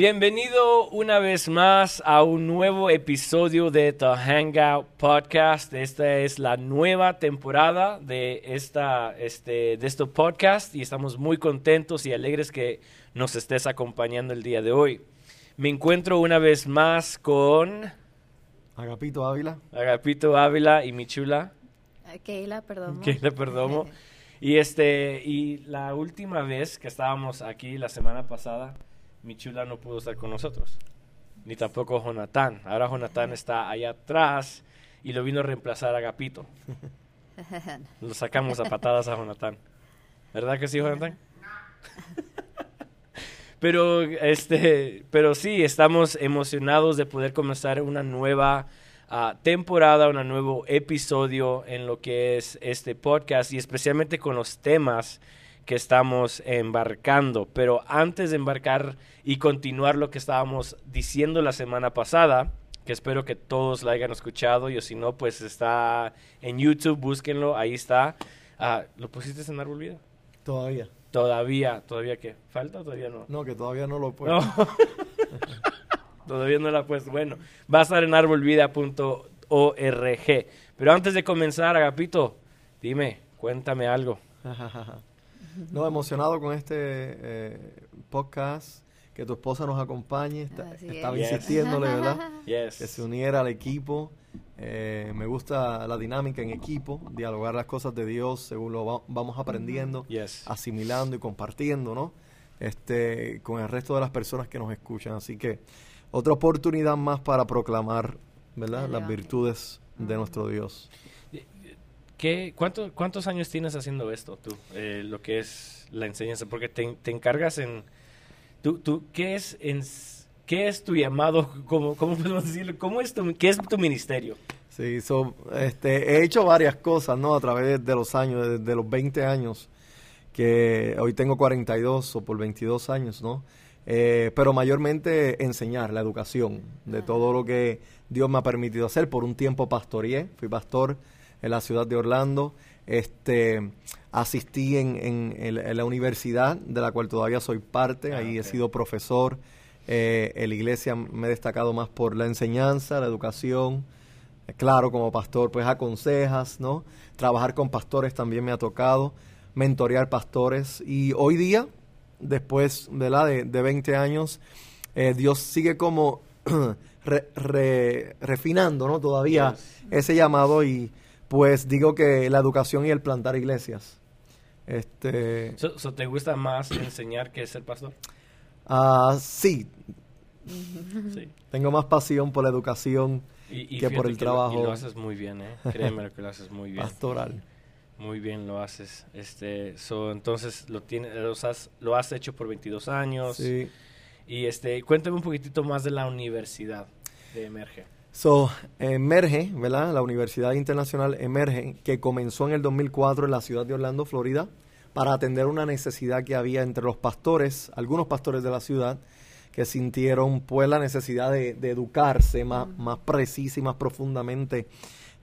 Bienvenido una vez más a un nuevo episodio de The Hangout Podcast. Esta es la nueva temporada de esta este de este podcast y estamos muy contentos y alegres que nos estés acompañando el día de hoy. Me encuentro una vez más con Agapito Ávila. Agapito Ávila y mi chula. Keila, perdón. Keila Perdomo. y este y la última vez que estábamos aquí la semana pasada mi chula no pudo estar con nosotros. Ni tampoco Jonathan. Ahora Jonathan está allá atrás y lo vino a reemplazar a Gapito. Lo sacamos a patadas a Jonathan. ¿Verdad que sí, Jonathan? pero este, pero sí, estamos emocionados de poder comenzar una nueva uh, temporada, un nuevo episodio en lo que es este podcast y especialmente con los temas que estamos embarcando. Pero antes de embarcar y continuar lo que estábamos diciendo la semana pasada, que espero que todos la hayan escuchado, y o si no, pues está en YouTube, búsquenlo, ahí está. Ah, ¿Lo pusiste en árbol vida? Todavía. Todavía, todavía qué? ¿Falta o todavía no? No, que todavía no lo puedo. todavía no la he puesto. Bueno, va a estar en arbolvida.org. Pero antes de comenzar, Agapito, dime, cuéntame algo. no, emocionado con este eh, podcast que tu esposa nos acompañe. estaba insistiéndole, ¿verdad? Que se uniera al equipo. Eh, me gusta la dinámica en equipo, dialogar las cosas de Dios según lo vamos aprendiendo, asimilando y compartiendo, ¿no? Este, con el resto de las personas que nos escuchan. Así que otra oportunidad más para proclamar, ¿verdad? Las virtudes de nuestro Dios. ¿Qué, cuánto, ¿Cuántos años tienes haciendo esto tú? Eh, lo que es la enseñanza, porque te, te encargas en ¿Tú, tú, ¿qué, es en, ¿Qué es tu llamado? ¿Cómo, cómo podemos decirlo? ¿Cómo es tu, ¿Qué es tu ministerio? Sí, so, este, he hecho varias cosas, ¿no? A través de los años, desde los 20 años, que hoy tengo 42 o por 22 años, ¿no? Eh, pero mayormente enseñar la educación de todo lo que Dios me ha permitido hacer. Por un tiempo pastoreé, fui pastor en la ciudad de Orlando. Este, asistí en, en, la universidad, de la cual todavía soy parte, ah, ahí he sido profesor. Eh, en la iglesia me he destacado más por la enseñanza, la educación. Eh, claro, como pastor, pues aconsejas, ¿no? Trabajar con pastores también me ha tocado, mentorear pastores. Y hoy día, después ¿verdad? De, de 20 años, eh, Dios sigue como refinando, ¿no? Todavía ese llamado y pues digo que la educación y el plantar iglesias. Este, ¿Te gusta más enseñar que ser pastor? Ah, sí. Tengo más pasión por la educación que por el trabajo. y lo haces muy bien, ¿eh? Créeme que lo haces muy bien. Pastoral. Muy bien lo haces. Este, so, entonces lo tienes, lo has, lo has hecho por 22 años. Sí. Y este, cuéntame un poquitito más de la universidad de Emerge. So, Emerge, ¿verdad? La Universidad Internacional Emerge, que comenzó en el 2004 en la ciudad de Orlando, Florida, para atender una necesidad que había entre los pastores, algunos pastores de la ciudad, que sintieron pues la necesidad de, educarse más, más precisa y más profundamente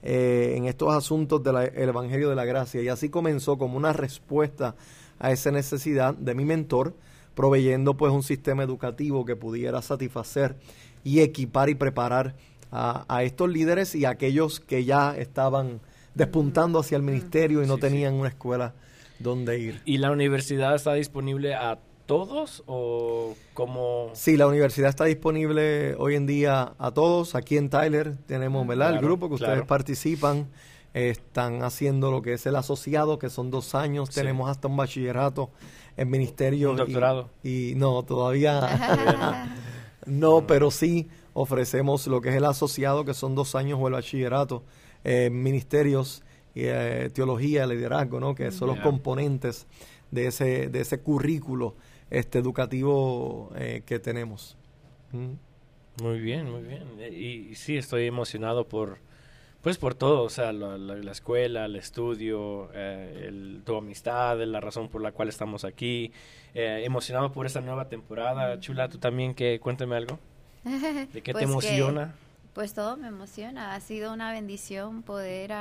eh, en estos asuntos del Evangelio de la Gracia. Y así comenzó como una respuesta a esa necesidad de mi mentor, proveyendo pues un sistema educativo que pudiera satisfacer y equipar y preparar a, estos líderes y a aquellos que ya estaban despuntando hacia el ministerio y no tenían una escuela donde ir. ¿Y la universidad está disponible a todos o como...? Sí, la universidad está disponible hoy en día a todos. Aquí en Tyler tenemos, ¿verdad? el grupo que ustedes participan. están haciendo lo que es el asociado, que son dos años. Tenemos hasta un bachillerato en ministerio. Un doctorado. Y, no, todavía no, pero sí ofrecemos lo que es el asociado, que son dos años o el bachillerato, eh, ministerios, eh, teología, liderazgo, ¿no? que son los componentes de ese, de ese currículo este, educativo eh, que tenemos. Mm. Muy bien, muy bien. Y, sí, estoy emocionado por, pues por todo, o sea, la, escuela, el estudio, el, tu amistad, la razón por la cual estamos aquí. emocionado por esta nueva temporada. Chula, tú también, que cuéntame algo. ¿De qué te pues emociona? pues todo me emociona. Ha sido una bendición poder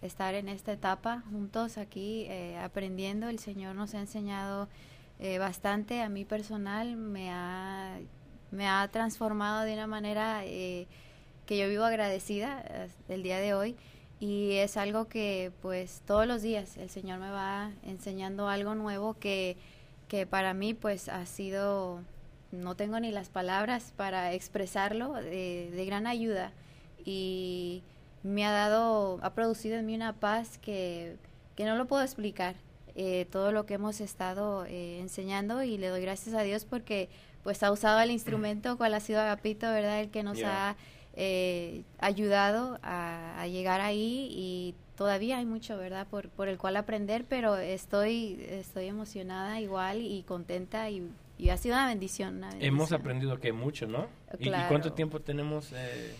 estar en esta etapa juntos aquí eh, aprendiendo. El Señor nos ha enseñado eh, bastante. A mí personal me ha me ha transformado de una manera eh, que yo vivo agradecida el día de hoy y es algo que pues todos los días el Señor me va enseñando algo nuevo que, que para mí pues ha sido, no tengo ni las palabras para expresarlo, de, gran ayuda y me ha dado, ha producido en mí una paz que, que no lo puedo explicar. Eh, todo lo que hemos estado eh, enseñando y le doy gracias a Dios porque pues ha usado el instrumento cual ha sido Agapito, ¿verdad? El que nos ha eh, ayudado a, llegar ahí y todavía hay mucho, ¿verdad? Por, por el cual aprender, pero estoy, estoy emocionada igual y contenta y, ha sido una bendición, Hemos aprendido que mucho, ¿no? ¿Y, cuánto tiempo tenemos? Eh,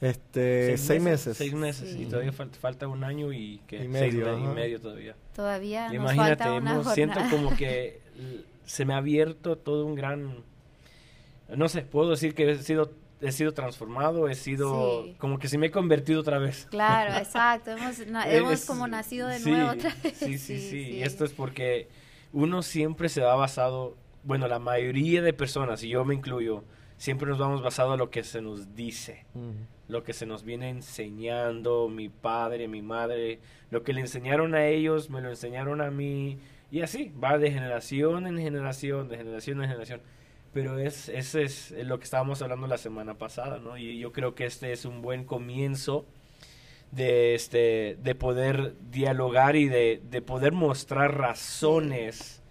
este, seis, meses, Seis meses, y todavía falta, un año y, que, medio, y medio todavía. Todavía nos Imagínate, falta una siento como que se me ha abierto todo un gran... No sé, puedo decir que he sido he sido transformado, he sido como que se me he convertido otra vez. Claro, exacto, hemos, hemos como nacido de nuevo otra vez. Sí, sí, sí, y esto es porque uno siempre se va basado, bueno, la mayoría de personas, y yo me incluyo, siempre nos vamos basado a lo que se nos dice, lo que se nos viene enseñando mi padre, mi madre, lo que le enseñaron a ellos, me lo enseñaron a mí, y así, va de generación en generación, de generación en generación pero es, ese es lo que estábamos hablando la semana pasada, ¿no? Y yo creo que este es un buen comienzo de, este, de poder dialogar y de, de poder mostrar razones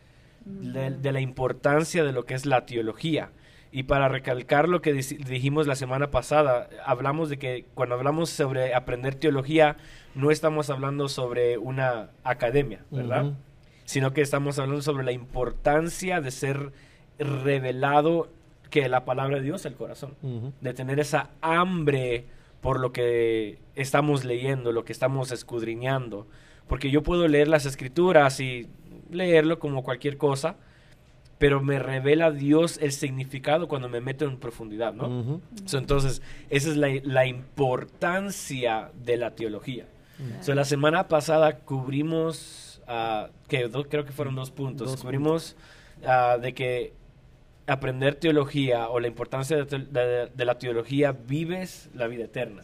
de, la importancia de lo que es la teología. Y para recalcar lo que dijimos la semana pasada, hablamos de que cuando hablamos sobre aprender teología, no estamos hablando sobre una academia, ¿verdad? Sino que estamos hablando sobre la importancia de ser revelado que la palabra de Dios el corazón, de tener esa hambre por lo que estamos leyendo, lo que estamos escudriñando, porque yo puedo leer las escrituras y leerlo como cualquier cosa, pero me revela Dios el significado cuando me meto en profundidad, ¿no? entonces, esa es la, importancia de la teología. la semana pasada cubrimos, uh, que creo que fueron dos puntos, cubrimos ah, de que aprender teología o la importancia de, la teología, vives la vida eterna,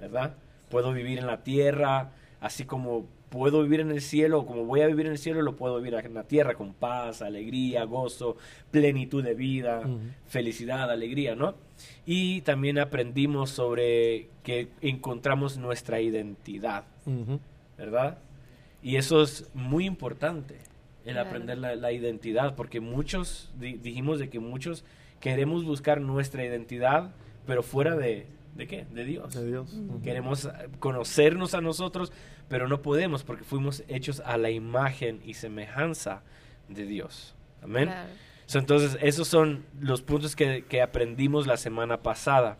¿verdad? Puedo vivir en la tierra, así como puedo vivir en el cielo, como voy a vivir en el cielo, lo puedo vivir en la tierra con paz, alegría, gozo, plenitud de vida, felicidad, alegría, ¿no? Y también aprendimos sobre que encontramos nuestra identidad, ¿verdad? Y eso es muy importante el aprender la, identidad, porque muchos, dijimos de que muchos queremos buscar nuestra identidad, pero fuera de, ¿de qué? De Dios. De Dios. Queremos eh, conocernos a nosotros, pero no podemos porque fuimos hechos a la imagen y semejanza de Dios. Amén. entonces, esos son los puntos que, que aprendimos la semana pasada.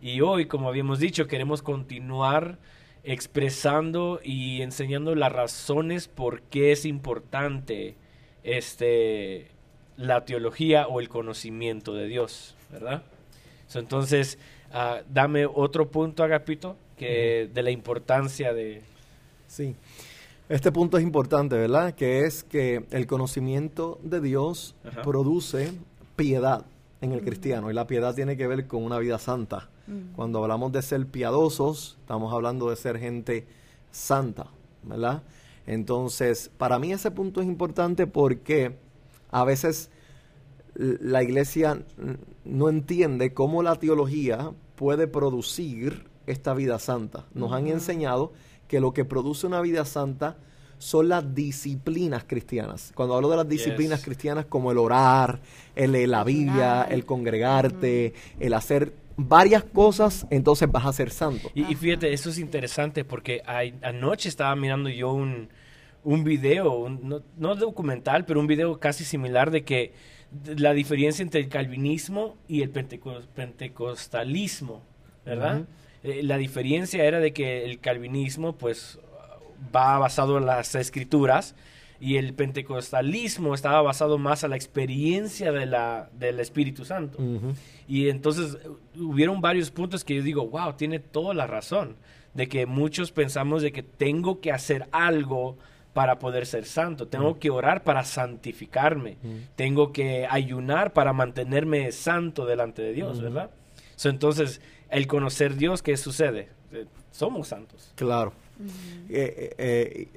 Y hoy, como habíamos dicho, queremos continuar expresando y enseñando las razones por qué es importante este la teología o el conocimiento de Dios, ¿verdad? entonces, ah, dame otro punto, Agapito, que de la importancia de... Sí, este punto es importante, ¿verdad? Que es que el conocimiento de Dios produce piedad en el cristiano y la piedad tiene que ver con una vida santa. Cuando hablamos de ser piadosos, estamos hablando de ser gente santa, ¿verdad? Entonces, para mí ese punto es importante porque a veces la iglesia no entiende cómo la teología puede producir esta vida santa. Nos han enseñado que lo que produce una vida santa son las disciplinas cristianas. Cuando hablo de las disciplinas cristianas como el orar, el leer la Biblia, el congregarte, el hacer varias cosas, entonces vas a ser santo. Y, fíjate, eso es interesante porque anoche estaba mirando yo un, un video, no, no, documental, pero un video casi similar de que la diferencia entre el calvinismo y el pentecostalismo, ¿verdad? Eh, la diferencia era de que el calvinismo pues va basado en las escrituras y el pentecostalismo estaba basado más a la experiencia de la, del Espíritu Santo. Y entonces hubieron varios puntos que yo digo, wow, tiene toda la razón, de que muchos pensamos de que tengo que hacer algo para poder ser santo. Tengo que orar para santificarme. Tengo que ayunar para mantenerme santo delante de Dios, ¿verdad? entonces, el conocer Dios, ¿qué sucede? Eh, somos santos. Claro. Eh, eh,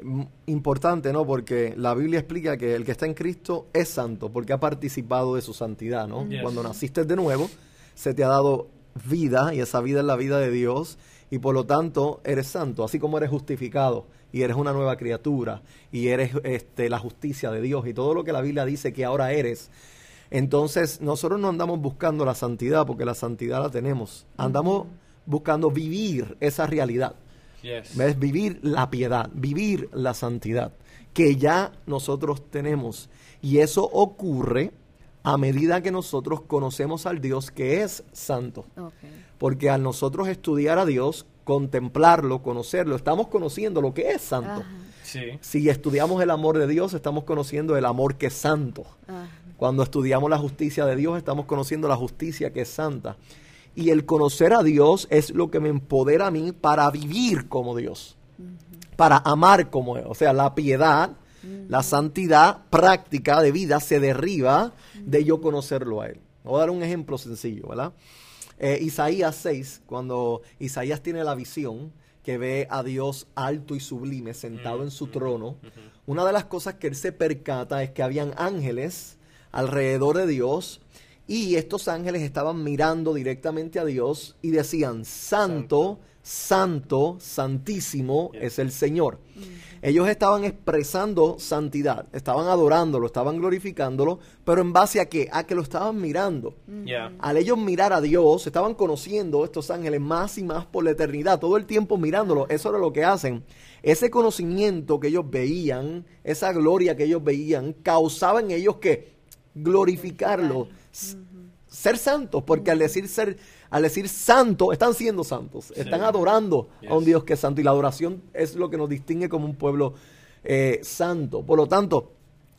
importante, ¿no? Porque la Biblia explica que el que está en Cristo es santo, porque ha participado de su santidad, ¿no? Cuando naciste de nuevo, se te ha dado vida, y esa vida es la vida de Dios, y por lo tanto eres santo, así como eres justificado y eres una nueva criatura y eres este, la justicia de Dios y todo lo que la Biblia dice que ahora eres. Entonces nosotros no andamos buscando la santidad porque la santidad la tenemos. Andamos buscando vivir esa realidad. ¿Ves? Vivir la piedad, vivir la santidad que ya nosotros tenemos. Y eso ocurre a medida que nosotros conocemos al Dios que es santo. Porque al nosotros estudiar a Dios, contemplarlo, conocerlo, estamos conociendo lo que es santo. Si estudiamos el amor de Dios, estamos conociendo el amor que es santo. Cuando estudiamos la justicia de Dios, estamos conociendo la justicia que es santa. Y el conocer a Dios es lo que me empodera a mí para vivir como Dios, para amar como Él. O sea, la piedad, la santidad práctica de vida se derriba de yo conocerlo a Él. Voy a dar un ejemplo sencillo, ¿verdad? Eh, Isaías 6, cuando Isaías tiene la visión que ve a Dios alto y sublime sentado en su trono, una de las cosas que él se percata es que habían ángeles alrededor de Dios y estos ángeles estaban mirando directamente a Dios y decían, Santo, Santo, Santísimo es el Señor. Ellos estaban expresando santidad, estaban adorándolo, estaban glorificándolo, pero en base a qué? A que lo estaban mirando. Al ellos mirar a Dios, estaban conociendo estos ángeles más y más por la eternidad, todo el tiempo mirándolo, eso era lo que hacen. Ese conocimiento que ellos veían, esa gloria que ellos veían, causaba en ellos que glorificarlo, ser santos, porque al decir ser al decir santo, están siendo santos, están adorando a un Dios que es santo y la adoración es lo que nos distingue como un pueblo eh, santo. Por lo tanto,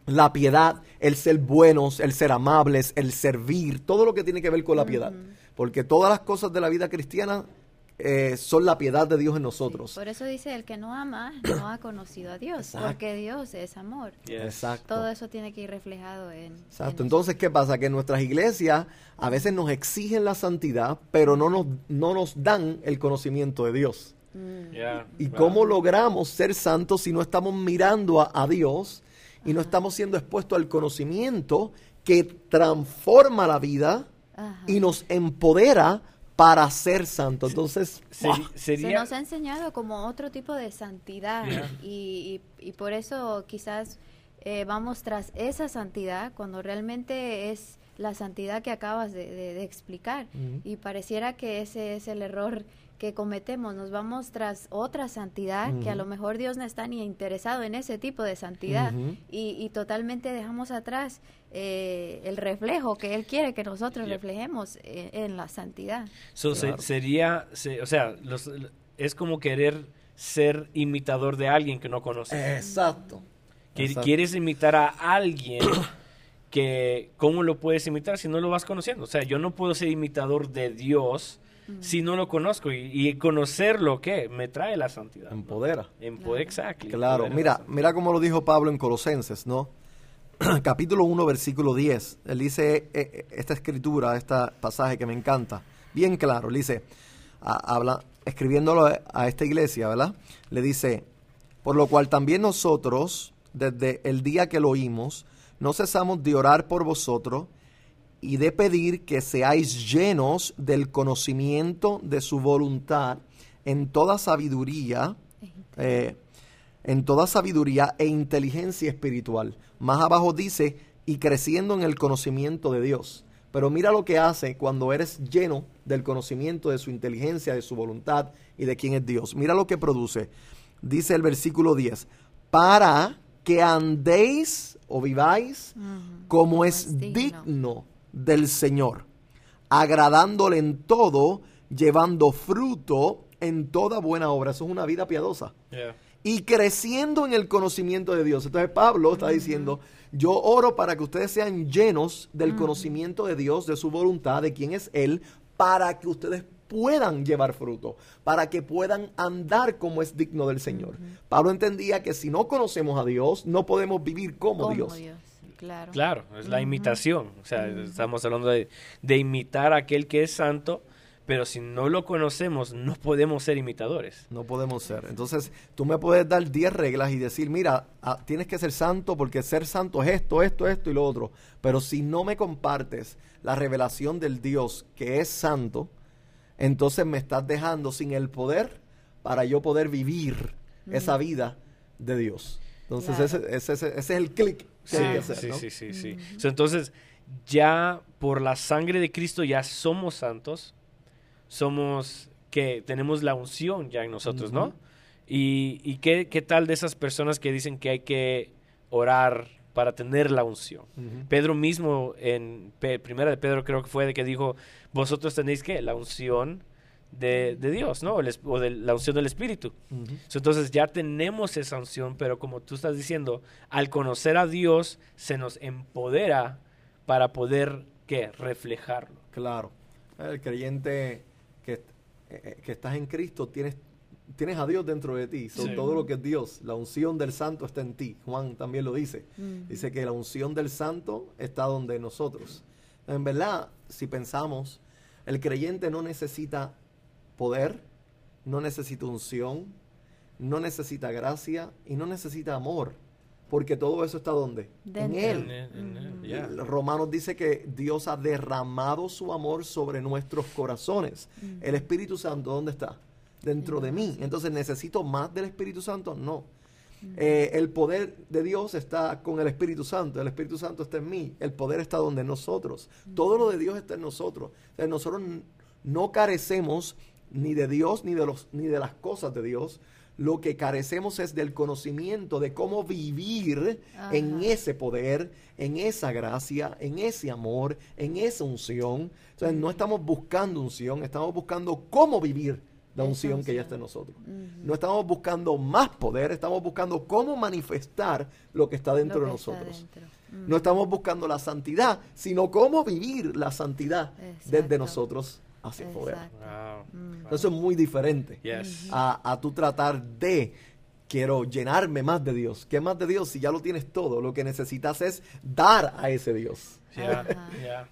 la piedad, el ser buenos, el ser amables, el servir, todo lo que tiene que ver con la piedad. Porque todas las cosas de la vida cristiana eh, son la piedad de Dios en nosotros. por eso dice, el que no ama no ha conocido a Dios, porque Dios es amor. Exacto. Todo eso tiene que ir reflejado en... Exacto. Entonces, ¿qué pasa? Que nuestras iglesias a veces nos exigen la santidad, pero no nos, no nos dan el conocimiento de Dios. Mm. ¿Y cómo logramos ser santos si no estamos mirando a, Dios y no estamos siendo expuestos al conocimiento que transforma la vida y nos empodera para ser santo. Entonces, se nos ha enseñado como otro tipo de santidad y, por eso quizás eh, vamos tras esa santidad cuando realmente es la santidad que acabas de, explicar. Y pareciera que ese es el error que cometemos, nos vamos tras otra santidad que a lo mejor Dios no está ni interesado en ese tipo de santidad y, totalmente dejamos atrás eh, el reflejo que Él quiere que nosotros reflejemos eh, en la santidad. sería, o sea, es como querer ser imitador de alguien que no conoces. Exacto. Quieres imitar a alguien que, ¿cómo lo puedes imitar si no lo vas conociendo? O sea, yo no puedo ser imitador de Dios si no lo conozco. Y, conocerlo ¿qué? me trae la santidad empodera empodera. Exacto claro. mira mira como lo dijo Pablo en Colosenses no capítulo 1 versículo 10 él dice eh, eh, esta escritura este pasaje que me encanta bien claro él dice habla escribiéndolo a esta iglesia verdad le dice por lo cual también nosotros desde el día que lo oímos no cesamos de orar por vosotros y de pedir que seáis llenos del conocimiento de su voluntad en toda sabiduría, eh, en toda sabiduría e inteligencia espiritual. Más abajo dice, y creciendo en el conocimiento de Dios. Pero mira lo que hace cuando eres lleno del conocimiento de su inteligencia, de su voluntad y de quién es Dios. Mira lo que produce. Dice el versículo 10, para que andéis o viváis como, es digno del Señor, agradándole en todo, llevando fruto en toda buena obra. Eso es una vida piadosa. Y creciendo en el conocimiento de Dios. Entonces Pablo está diciendo, yo oro para que ustedes sean llenos del conocimiento de Dios, de su voluntad, de quién es Él, para que ustedes puedan llevar fruto, para que puedan andar como es digno del Señor. Pablo entendía que si no conocemos a Dios, no podemos vivir como, Dios. Claro. claro, es la imitación. O sea, estamos hablando de, de imitar a aquel que es santo pero si no lo conocemos, no podemos ser imitadores. No podemos ser. Entonces, tú me puedes dar 10 reglas y decir, mira, ah, tienes que ser santo porque ser santo es esto, esto, esto y lo otro. Pero si no me compartes la revelación del Dios que es santo, entonces me estás dejando sin el poder para yo poder vivir esa vida de Dios. Entonces, ese, ese, es el clic que hay que hacer. Sí, sí, sí, sí. entonces, ya por la sangre de Cristo ya somos santos somos que tenemos la unción ya en nosotros, ¿no? ¿Y, y qué, qué, tal de esas personas que dicen que hay que orar para tener la unción? Pedro mismo, en Primera de Pedro creo que fue de que dijo, vosotros tenéis que la unción de, de Dios, ¿no? O, de la unción del Espíritu. Entonces ya tenemos esa unción, pero como tú estás diciendo, al conocer a Dios se nos empodera para poder, ¿qué? Reflejarlo. Claro. El creyente eh, eh, que estás en Cristo, tienes, tienes a Dios dentro de ti. Todo lo que es Dios. La unción del santo está en ti. Juan también lo dice. Dice que la unción del santo está donde nosotros. En verdad, si pensamos, el creyente no necesita poder, no necesita unción, no necesita gracia y no necesita amor. Porque todo eso está donde? En Él. Romanos dice que Dios ha derramado su amor sobre nuestros corazones. El Espíritu Santo, ¿dónde está? Dentro de mí. Entonces, ¿necesito más del Espíritu Santo? No. Eh, el poder de Dios está con el Espíritu Santo, el Espíritu Santo está en mí, el poder está donde nosotros, todo lo de Dios está en nosotros. nosotros no carecemos ni de Dios ni de, los, ni de las cosas de Dios, lo que carecemos es del conocimiento de cómo vivir en ese poder, en esa gracia, en ese amor, en esa unción. Entonces no estamos buscando unción, estamos buscando cómo vivir la unción, que ya está en nosotros. No estamos buscando más poder, estamos buscando cómo manifestar lo que está dentro de nosotros. No estamos buscando la santidad, sino cómo vivir la santidad desde nosotros hacia poder. Eso es muy diferente a, a tú tratar de quiero llenarme más de Dios. ¿Qué más de Dios? Si ya lo tienes todo, lo que necesitas es dar a ese Dios.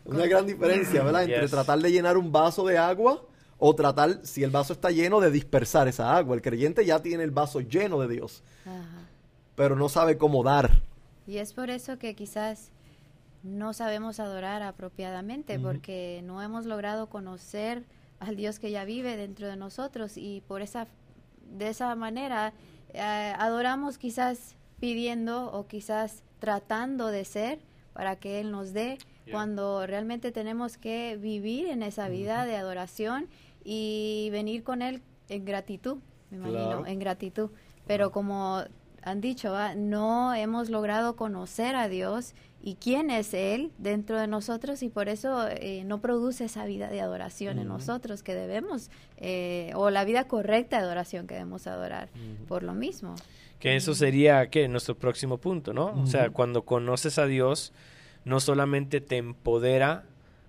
Una gran diferencia, ¿verdad? Entre tratar de llenar un vaso de agua o tratar, si el vaso está lleno, de dispersar esa agua. El creyente ya tiene el vaso lleno de Dios, pero no sabe cómo dar. Y es por eso que quizás no sabemos adorar apropiadamente porque no hemos logrado conocer al Dios que ya vive dentro de nosotros y por esa de esa manera eh, adoramos quizás pidiendo o quizás tratando de ser para que él nos dé cuando realmente tenemos que vivir en esa vida de adoración y venir con él en gratitud, me imagino, en gratitud. Pero como han dicho, no hemos logrado conocer a Dios y quién es Él dentro de nosotros y por eso eh, no produce esa vida de adoración en nosotros que debemos, eh, o la vida correcta de adoración que debemos adorar por lo mismo. Que eso sería que nuestro próximo punto, ¿no? O sea, cuando conoces a Dios, no solamente te empodera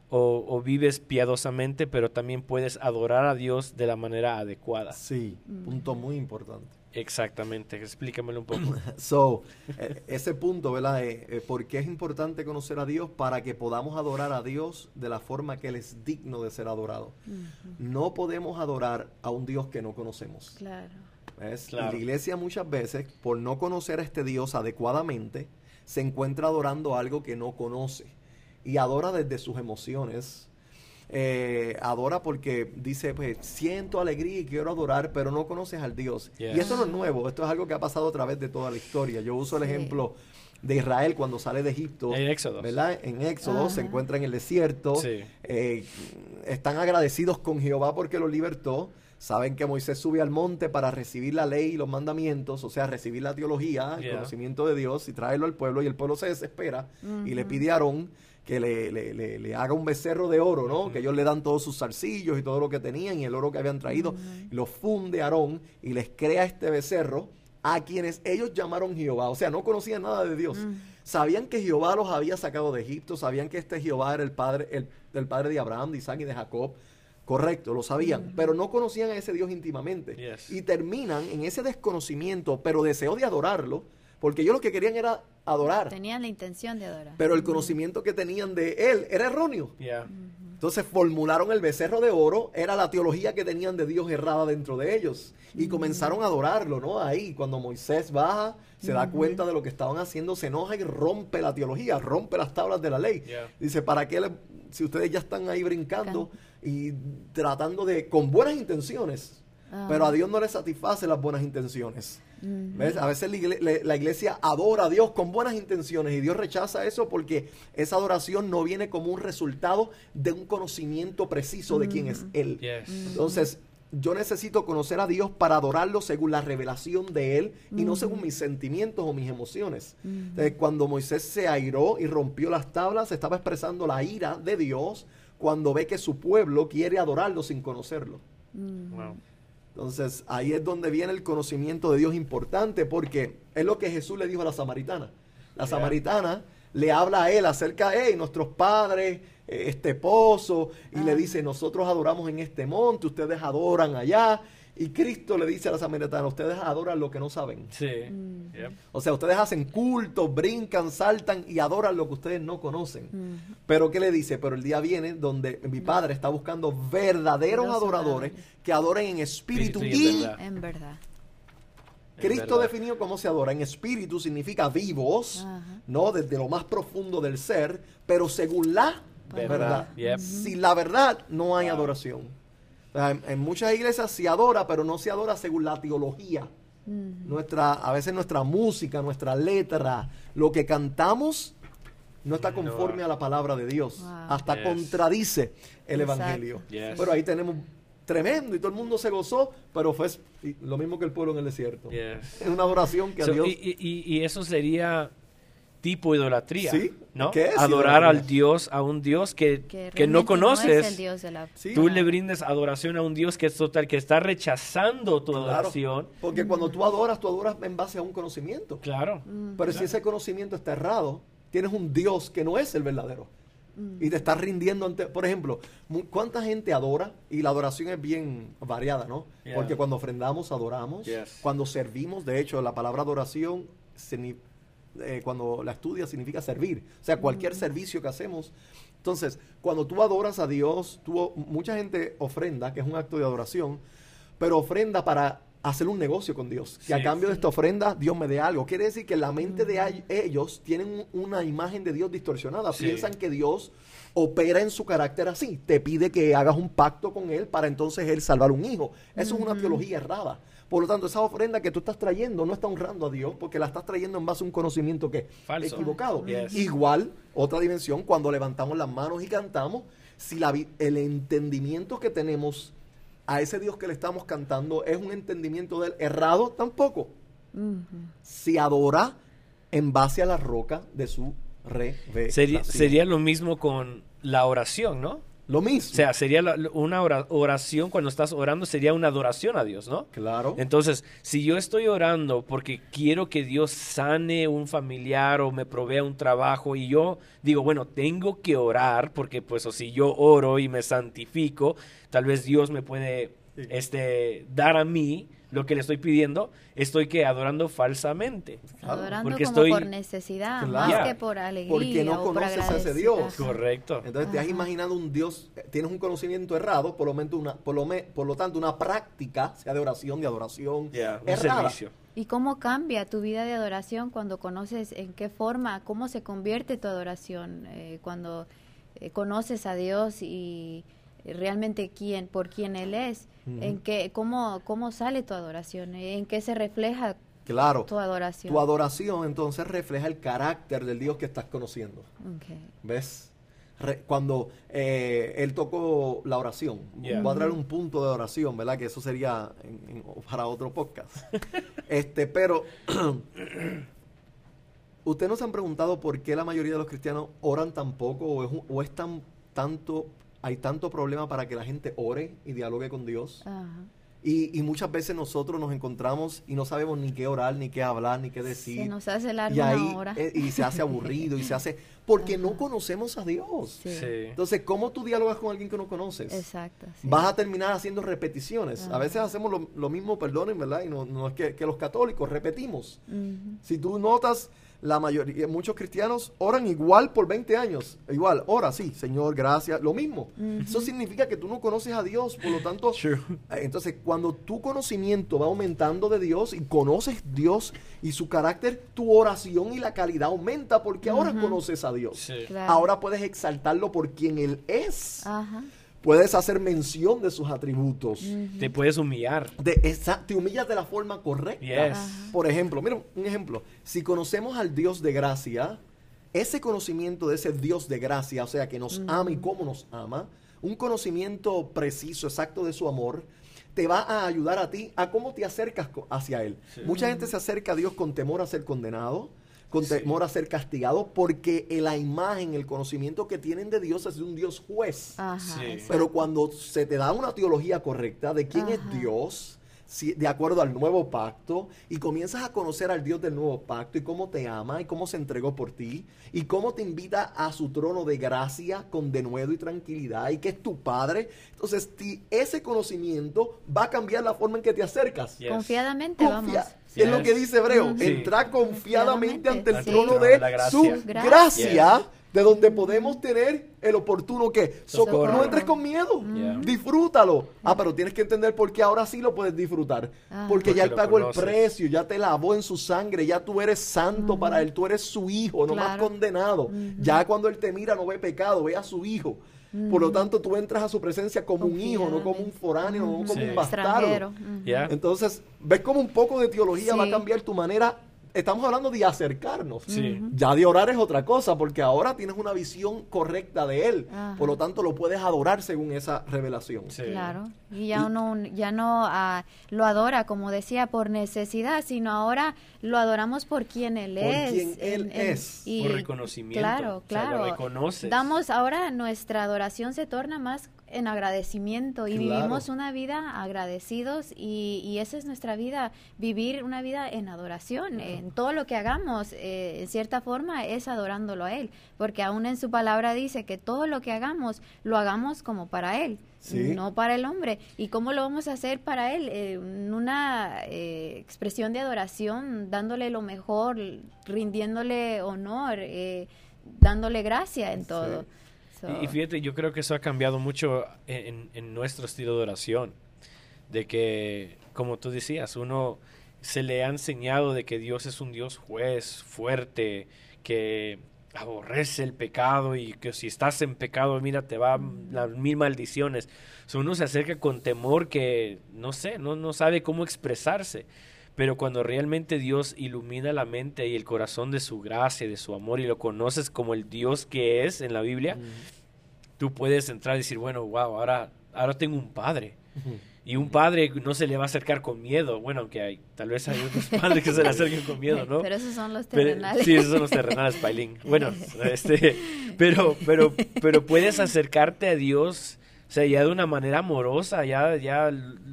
o, o, vives piadosamente, pero también puedes adorar a Dios de la manera adecuada. Sí, punto muy importante. Exactamente, explícamelo un poco. so, eh, ese punto, ¿verdad? Eh, eh, ¿Por qué es importante conocer a Dios? Para que podamos adorar a Dios de la forma que Él es digno de ser adorado. No podemos adorar a un Dios que no conocemos. Claro. La iglesia muchas veces, por no conocer a este Dios adecuadamente, se encuentra adorando algo que no conoce. Y adora desde sus emociones, eh, adora porque dice, pues siento alegría y quiero adorar, pero no conoces al Dios. Y eso no es nuevo, esto es algo que ha pasado a través de toda la historia. Yo uso el ejemplo de Israel cuando sale de Egipto. En Éxodo. ¿Verdad? En Éxodo se encuentra en el desierto. Eh, están agradecidos con Jehová porque lo libertó. Saben que Moisés sube al monte para recibir la ley y los mandamientos, o sea, recibir la teología, el conocimiento de Dios y traerlo al pueblo. Y el pueblo se desespera y le pide a Aarón que le, le, le, haga un becerro de oro, ¿no? Que ellos le dan todos sus zarcillos y todo lo que tenían y el oro que habían traído, lo funde Aarón y les crea este becerro a quienes ellos llamaron Jehová. O sea, no conocían nada de Dios. Sabían que Jehová los había sacado de Egipto, sabían que este Jehová era el padre, el, padre de Abraham, de Isaac y de Jacob, Correcto, lo sabían, pero no conocían a ese Dios íntimamente. Yes. Y terminan en ese desconocimiento, pero deseo de adorarlo, porque ellos lo que querían era adorar, Tenían la intención de adorar. pero el conocimiento que tenían de él era erróneo. Yeah. Entonces formularon el becerro de oro, era la teología que tenían de Dios errada dentro de ellos. Y comenzaron a adorarlo, ¿no? Ahí, cuando Moisés baja, se da cuenta de lo que estaban haciendo, se enoja y rompe la teología, rompe las tablas de la ley. Yeah. Dice, ¿para qué le- si ustedes ya están ahí brincando y tratando de, con buenas intenciones, Ah. pero a Dios no le satisface las buenas intenciones? ¿Ves? A veces la igle- le- la iglesia adora a Dios con buenas intenciones y Dios rechaza eso porque esa adoración no viene como un resultado de un conocimiento preciso de quién es Él. Yes. Entonces, yo necesito conocer a Dios para adorarlo según la revelación de Él y no según mis sentimientos o mis emociones. Entonces, cuando Moisés se airó y rompió las tablas, estaba expresando la ira de Dios cuando ve que su pueblo quiere adorarlo sin conocerlo. Wow. Entonces, ahí es donde viene el conocimiento de Dios importante, porque es lo que Jesús le dijo a la samaritana. La Yeah. samaritana le habla a él acerca de hey, nuestros padres, eh, este pozo, y le dice, nosotros adoramos en este monte, ustedes adoran allá. Y Cristo le dice a la samaritana, ustedes adoran lo que no saben. Sí. Yep. O sea, ustedes hacen cultos, brincan, saltan y adoran lo que ustedes no conocen. Pero ¿qué le dice? Pero el día viene donde mi padre está buscando verdaderos adoradores que adoren en espíritu Espíritu y en verdad. En verdad. En Cristo definió cómo se adora. En espíritu significa vivos, Ajá. ¿no? Desde lo más profundo del ser, pero según la Verdad. verdad. Yep. Sin la verdad no hay Wow. adoración. En, en muchas iglesias se adora, pero no se adora según la teología. Nuestra, a veces nuestra música, nuestra letra, lo que cantamos no está No. conforme a la palabra de Dios. Wow. Hasta Yes. contradice el Exacto. evangelio. Yes. Pero ahí tenemos tremendo y todo el mundo se gozó, pero fue lo mismo que el pueblo en el desierto. Yes. Es una adoración que a Dios y, y- y- y eso sería tipo idolatría, Sí. ¿no? ¿Qué es Adorar idolatría? al Dios, a un Dios que, Que, que no conoces. es el Dios de la... Sí. Tú le brindes adoración a un Dios que es total, que está rechazando tu Claro, adoración. porque cuando tú adoras, tú adoras en base a un conocimiento. Claro. Pero si ese conocimiento está errado, tienes un Dios que no es el verdadero. Y te estás rindiendo ante, por ejemplo, ¿cuánta gente adora? Y la adoración es bien variada, ¿no? Yeah. Porque cuando ofrendamos, adoramos. Yes. Cuando servimos, de hecho, la palabra adoración, signi- eh, cuando la estudias, significa servir. O sea, cualquier servicio que hacemos. Entonces, cuando tú adoras a Dios, tú, mucha gente ofrenda, que es un acto de adoración, pero ofrenda para hacer un negocio con Dios. Que a Sí. cambio de esta ofrenda, Dios me dé algo. Quiere decir que la mente de ay- ellos tienen un- una imagen de Dios distorsionada. Sí. Piensan que Dios opera en su carácter así. Te pide que hagas un pacto con Él para entonces Él salvar un hijo. Eso es una teología errada. Por lo tanto, esa ofrenda que tú estás trayendo no está honrando a Dios porque la estás trayendo en base a un conocimiento que Falso. equivocado. Yes. Igual, otra dimensión, cuando levantamos las manos y cantamos, si la el entendimiento que tenemos a ese Dios que le estamos cantando es un entendimiento del errado, tampoco. Si adora en base a la roca de su revelación. Sería, sería lo mismo con la oración, ¿no? Lo mismo. O sea, sería la- una ora- oración cuando estás orando, sería una adoración a Dios, ¿no? claro. Entonces, si yo estoy orando porque quiero que Dios sane un familiar o me provea un trabajo y yo digo, bueno, tengo que orar porque pues o si yo oro y me santifico, tal vez Dios me puede Sí. este dar a mí lo que le estoy pidiendo, estoy que adorando falsamente. Claro, Adorando porque como estoy- por necesidad, Claro. más que por alegría Porque no o por conoces a ese. Dios. Correcto. Entonces te has imaginado un Dios, eh, tienes un conocimiento errado, por lo, menos una, por, lo me- por lo tanto una práctica, sea de oración, de adoración, un errada. servicio. ¿Y cómo cambia tu vida de adoración cuando conoces en qué forma, cómo se convierte tu adoración, eh, cuando eh, conoces a Dios y realmente quién, por quién Él es? En qué, cómo, ¿Cómo sale tu adoración? ¿En qué se refleja Claro. tu adoración? Tu adoración entonces refleja el carácter del Dios que estás conociendo. ¿Ves? Re- cuando eh, él tocó la oración, Yeah. voy a traer un punto de oración, ¿verdad? Que eso sería en- en- para otro podcast. este, pero ustedes no se han preguntado por qué la mayoría de los cristianos oran tan poco o es, o es tan tanto hay tanto problema para que la gente ore y dialogue con Dios. Ajá. Y, y muchas veces nosotros nos encontramos y no sabemos ni qué orar, ni qué hablar, ni qué decir. Se nos hace largo y ahí una hora. eh, y se hace aburrido y se hace porque no conocemos a Dios. Sí. Sí. Entonces, ¿cómo tú dialogas con alguien que no conoces? Exacto. sí. Vas a terminar haciendo repeticiones. A veces hacemos lo, lo mismo, perdonen, ¿verdad? Y no, no es que, que los católicos repetimos. Si tú notas, la mayoría, muchos cristianos oran igual por 20 años. Igual, ora, sí, Señor, gracias, lo mismo. Eso significa que tú no conoces a Dios, por lo tanto, eh, entonces cuando tu conocimiento va aumentando de Dios y conoces Dios y su carácter, tu oración y la calidad aumenta porque ahora conoces a Dios. Sí. Claro. Ahora puedes exaltarlo por quien Él es. Ajá. Puedes hacer mención de sus atributos. Te puedes humillar. De esa, te humillas de la forma correcta. Yes. Por ejemplo, mira un ejemplo. Si conocemos al Dios de gracia, ese conocimiento de ese Dios de gracia, o sea, que nos ama y cómo nos ama, un conocimiento preciso, exacto de su amor, te va a ayudar a ti a cómo te acercas co- hacia Él. Mucha gente se acerca a Dios con temor a ser condenado, con Sí. temor a ser castigado, porque la imagen, el conocimiento que tienen de Dios es de un Dios juez. Ajá. Sí. exacto. Pero cuando se te da una teología correcta de quién Ajá. es Dios, si- de acuerdo al nuevo pacto, y comienzas a conocer al Dios del nuevo pacto y cómo te ama y cómo se entregó por ti y cómo te invita a su trono de gracia con denuedo y tranquilidad y que es tu Padre, entonces ti- ese conocimiento va a cambiar la forma en que te acercas. Yes. Confiadamente vamos. Es lo que dice Hebreo. Sí. entrar confiadamente ante el Sí. trono de su gracia. de donde podemos tener el oportuno que socorro. No entres con miedo, Yeah. disfrútalo. Ah, pero tienes que entender por qué ahora sí lo puedes disfrutar. Ah. Porque Porque ya él pagó el precio, ya te lavó en su sangre, ya tú eres santo para él, tú eres su hijo, no más condenado. Ya cuando él te mira no ve pecado, ve a su hijo. Por lo tanto, tú entras a su presencia como un hijo, no como un foráneo, no como Sí. un bastardo. Yeah. Entonces, ves como un poco de teología va a cambiar tu manera. Estamos hablando de acercarnos. Sí. Ya de orar es otra cosa, porque ahora tienes una visión correcta de Él. Ajá. Por lo tanto, lo puedes adorar según esa revelación. Sí. Claro, y ya uno ya no ah, lo adora, como decía, por necesidad, sino ahora lo adoramos por quien Él Por es. quien Él es. y- Por reconocimiento. Claro, O sea, lo claro. reconoces. Damos ahora nuestra adoración se torna más en agradecimiento y Claro. vivimos una vida agradecidos y, y esa es nuestra vida, vivir una vida en adoración, en todo lo que hagamos, eh, en cierta forma es adorándolo a Él, porque aún en su palabra dice que todo lo que hagamos lo hagamos como para Él. Sí. No para el hombre. ¿Y cómo lo vamos a hacer para él? Eh, en una eh, expresión de adoración, dándole lo mejor, rindiéndole honor, eh, dándole gracia en todo. So, Y, y fíjate, yo creo que eso ha cambiado mucho en, en nuestro estilo de oración. De que, como tú decías, uno se le ha enseñado de que Dios es un Dios juez, fuerte, que aborrece el pecado y que si estás en pecado, mira, te va las mil maldiciones. So, uno se acerca con temor que, no sé, no, no sabe cómo expresarse. Pero cuando realmente Dios ilumina la mente y el corazón de su gracia, de su amor, y lo conoces como el Dios que es en la Biblia, tú puedes entrar y decir, bueno, wow, ahora, ahora tengo un padre. Y un padre no se le va a acercar con miedo. Bueno, aunque hay, tal vez hay otros padres que se le acerquen con miedo, ¿no? Pero esos son los Pero- terrenales. sí, esos son los terrenales, Pailín. Bueno, este, pero, pero, pero puedes acercarte a Dios, o sea, ya de una manera amorosa, ya, ya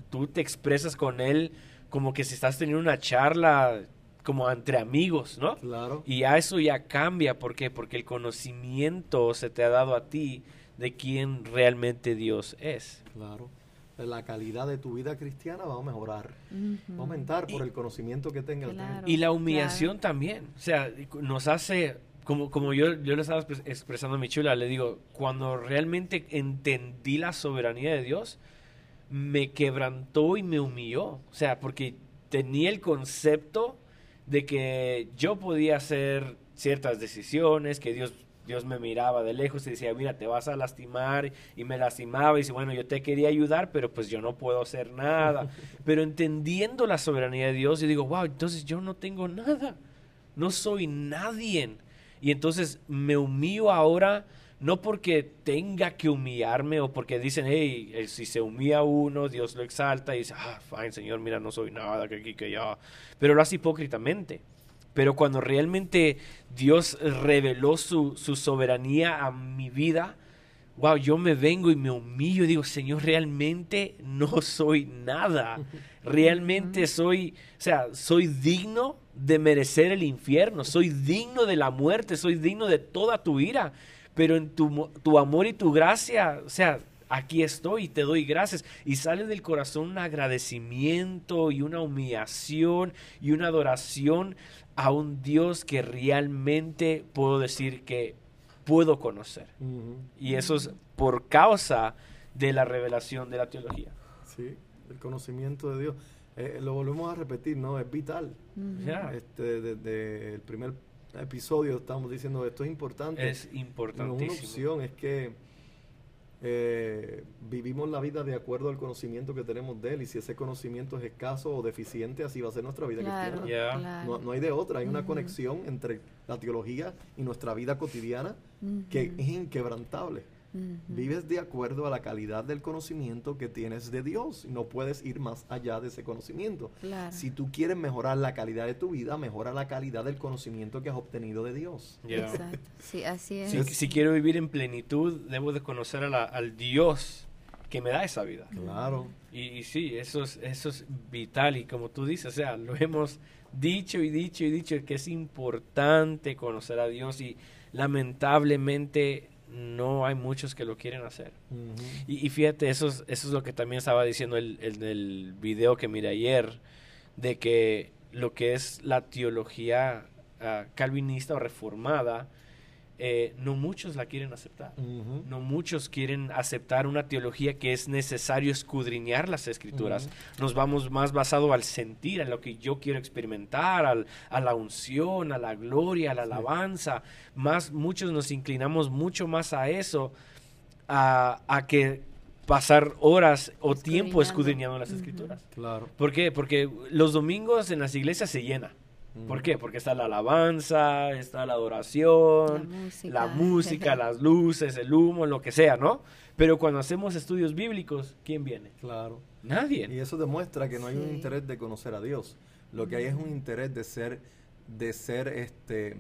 tú te expresas con Él como que si estás teniendo una charla como entre amigos, ¿no? Claro. Y ya eso ya cambia, ¿por qué? Porque el conocimiento se te ha dado a ti de quién realmente Dios es. Claro. La calidad de tu vida cristiana va a mejorar. Ujú. Va a aumentar por el conocimiento que tengas. Claro. Y la humillación también, o sea, nos hace, como, como yo, yo le estaba expres- expresando a mi chula, le digo, cuando realmente entendí la soberanía de Dios, me quebrantó y me humilló, o sea, porque tenía el concepto de que yo podía hacer ciertas decisiones, que Dios Dios me miraba de lejos y decía, mira, te vas a lastimar, y me lastimaba, y dice, bueno, yo te quería ayudar, pero pues yo no puedo hacer nada. pero entendiendo la soberanía de Dios, yo digo, wow, entonces yo no tengo nada, no soy nadie. Y entonces me humillo ahora, no porque tenga que humillarme o porque dicen, hey, eh, si se humilla uno, Dios lo exalta y dice, ah, fine, Señor, mira, no soy nada, que aquí, que ya. Pero lo hace hipócritamente. Pero cuando realmente Dios reveló su, su soberanía a mi vida, wow, yo me vengo y me humillo y digo, Señor, realmente no soy nada. Realmente soy, o sea, soy digno de merecer el infierno, soy digno de la muerte, soy digno de toda tu ira, pero en tu, tu amor y tu gracia, o sea, aquí estoy y te doy gracias. Y sale del corazón un agradecimiento y una humillación y una adoración a un Dios que realmente puedo decir que puedo conocer. Y eso es por causa de la revelación de la teología. Sí, el conocimiento de Dios. Eh, lo volvemos a repetir, ¿no? Es vital. este, desde el primer episodio estamos diciendo esto es importante. Es importantísimo. una opción es que eh, vivimos la vida de acuerdo al conocimiento que tenemos de Él y si ese conocimiento es escaso o deficiente, así va a ser nuestra vida cristiana. No, hay de otra, hay una conexión entre la teología y nuestra vida cotidiana que es inquebrantable. Vives de acuerdo a la calidad del conocimiento que tienes de Dios. No puedes ir más allá de ese conocimiento. Si tú quieres mejorar la calidad de tu vida, mejora la calidad del conocimiento que has obtenido de Dios. Exacto. Sí, así es. Si, quiero vivir en plenitud, debo de conocer al Dios que me da esa vida. Claro. Y, sí, eso es, eso es vital. Y como tú dices, o sea, lo hemos dicho y dicho y dicho que es importante conocer a Dios y lamentablemente no hay muchos que lo quieren hacer. y, fíjate, eso es, eso es lo que también estaba diciendo el, el, el video que miré ayer, de que lo que es la teología ah, calvinista o reformada, eh, no muchos la quieren aceptar. No muchos quieren aceptar una teología que es necesario escudriñar las escrituras. Nos vamos más basado al sentir, a lo que yo quiero experimentar, al, a la unción, a la gloria, a la alabanza. Más, muchos nos inclinamos mucho más a eso, a, a que pasar horas o tiempo escudriñando las escrituras. Claro. ¿Por qué? Porque los domingos en las iglesias se llena. ¿Por qué? Porque está la alabanza, está la adoración, la música, las luces, el humo, lo que sea, ¿no? Pero cuando hacemos estudios bíblicos, ¿quién viene? Claro. Nadie. Y eso demuestra que no hay un interés de conocer a Dios. Lo que hay es un interés de ser, de ser este,